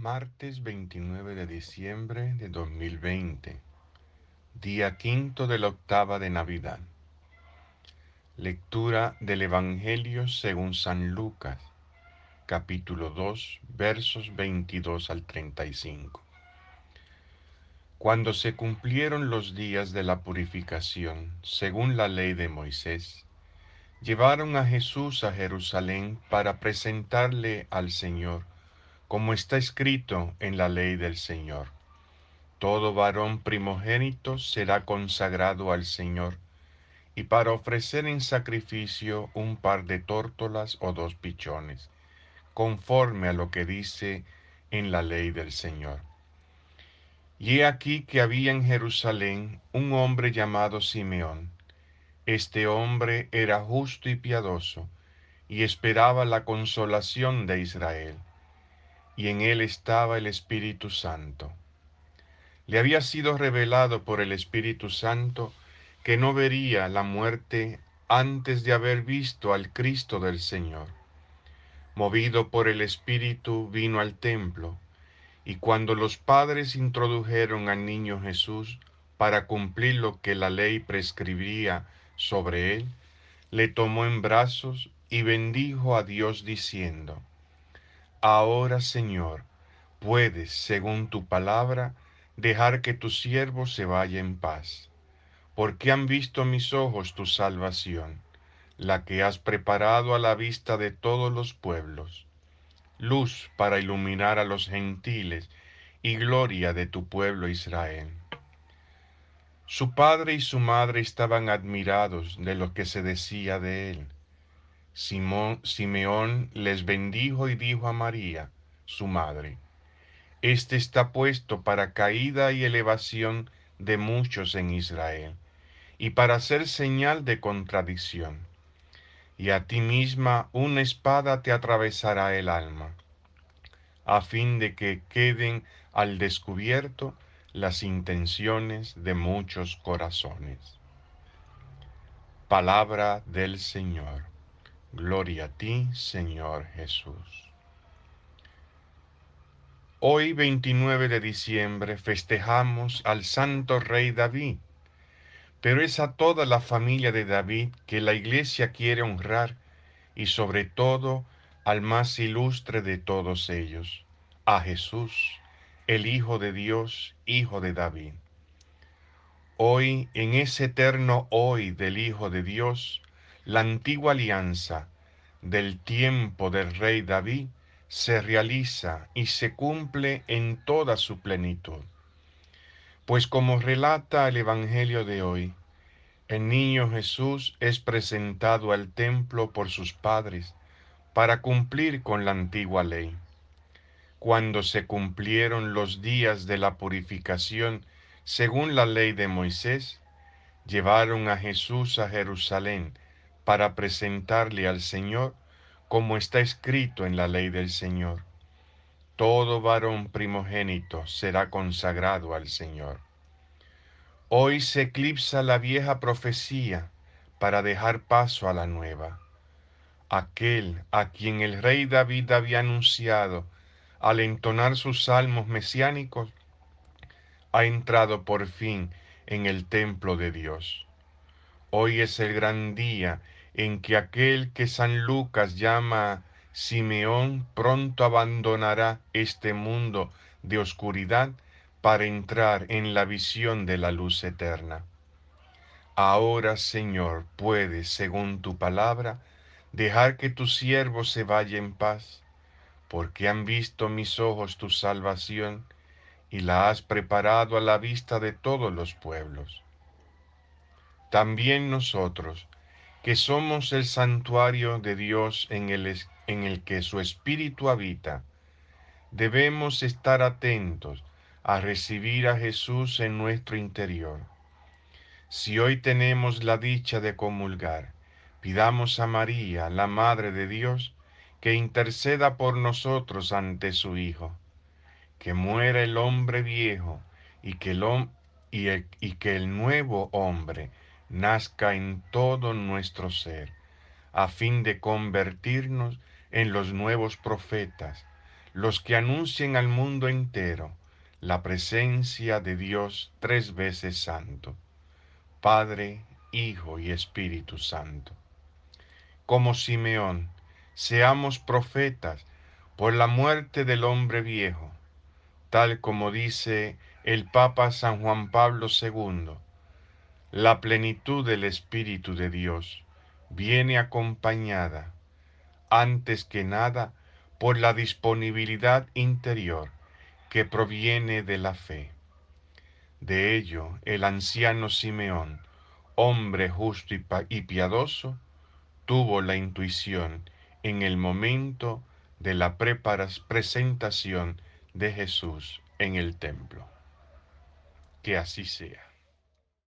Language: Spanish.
Martes 29 de diciembre de 2020, día quinto de la octava de Navidad. Lectura del Evangelio según San Lucas, capítulo 2, versos 22 al 35. Cuando se cumplieron los días de la purificación, según la ley de Moisés, llevaron a Jesús a Jerusalén para presentarle al Señor, como está escrito en la ley del Señor. Todo varón primogénito será consagrado al Señor, y para ofrecer en sacrificio un par de tórtolas o dos pichones, conforme a lo que dice en la ley del Señor. Y he aquí que había en Jerusalén un hombre llamado Simeón. Este hombre era justo y piadoso, y esperaba la consolación de Israel, y en él estaba el Espíritu Santo. Le había sido revelado por el Espíritu Santo que no vería la muerte antes de haber visto al Cristo del Señor. Movido por el Espíritu vino al templo, y cuando los padres introdujeron al niño Jesús para cumplir lo que la ley prescribía sobre él, le tomó en brazos y bendijo a Dios diciendo, Ahora Señor, puedes, según tu palabra, dejar que tu siervo se vaya en paz, porque han visto mis ojos tu salvación, la que has preparado a la vista de todos los pueblos luz para iluminar a los gentiles y gloria de tu pueblo Israel. Su padre y su madre estaban admirados de lo que se decía de él. Simón, Simeón les bendijo y dijo a María, su madre, Este está puesto para caída y elevación de muchos en Israel, y para ser señal de contradicción y a ti misma una espada te atravesará el alma, a fin de que queden al descubierto las intenciones de muchos corazones. Palabra del Señor. Gloria a ti, Señor Jesús. Hoy 29 de diciembre festejamos al Santo Rey David pero es a toda la familia de David que la iglesia quiere honrar y sobre todo al más ilustre de todos ellos, a Jesús, el Hijo de Dios, Hijo de David. Hoy, en ese eterno hoy del Hijo de Dios, la antigua alianza del tiempo del rey David se realiza y se cumple en toda su plenitud. Pues como relata el Evangelio de hoy, el niño Jesús es presentado al templo por sus padres para cumplir con la antigua ley. Cuando se cumplieron los días de la purificación según la ley de Moisés, llevaron a Jesús a Jerusalén para presentarle al Señor como está escrito en la ley del Señor todo varón primogénito será consagrado al Señor. Hoy se eclipsa la vieja profecía para dejar paso a la nueva. Aquel a quien el rey David había anunciado al entonar sus salmos mesiánicos, ha entrado por fin en el templo de Dios. Hoy es el gran día en que aquel que San Lucas llama Simeón pronto abandonará este mundo de oscuridad para entrar en la visión de la luz eterna. Ahora, Señor, puedes, según tu palabra, dejar que tu siervo se vaya en paz, porque han visto mis ojos tu salvación y la has preparado a la vista de todos los pueblos. También nosotros, que somos el santuario de Dios en el, en el que su Espíritu habita, debemos estar atentos a recibir a Jesús en nuestro interior. Si hoy tenemos la dicha de comulgar, pidamos a María, la Madre de Dios, que interceda por nosotros ante su Hijo, que muera el hombre viejo y que el, y, y que el nuevo hombre nazca en todo nuestro ser, a fin de convertirnos en los nuevos profetas, los que anuncien al mundo entero la presencia de Dios tres veces santo, Padre, Hijo y Espíritu Santo. Como Simeón, seamos profetas por la muerte del hombre viejo, tal como dice el Papa San Juan Pablo II, la plenitud del Espíritu de Dios viene acompañada, antes que nada, por la disponibilidad interior que proviene de la fe. De ello, el anciano Simeón, hombre justo y piadoso, tuvo la intuición en el momento de la presentación de Jesús en el templo. Que así sea.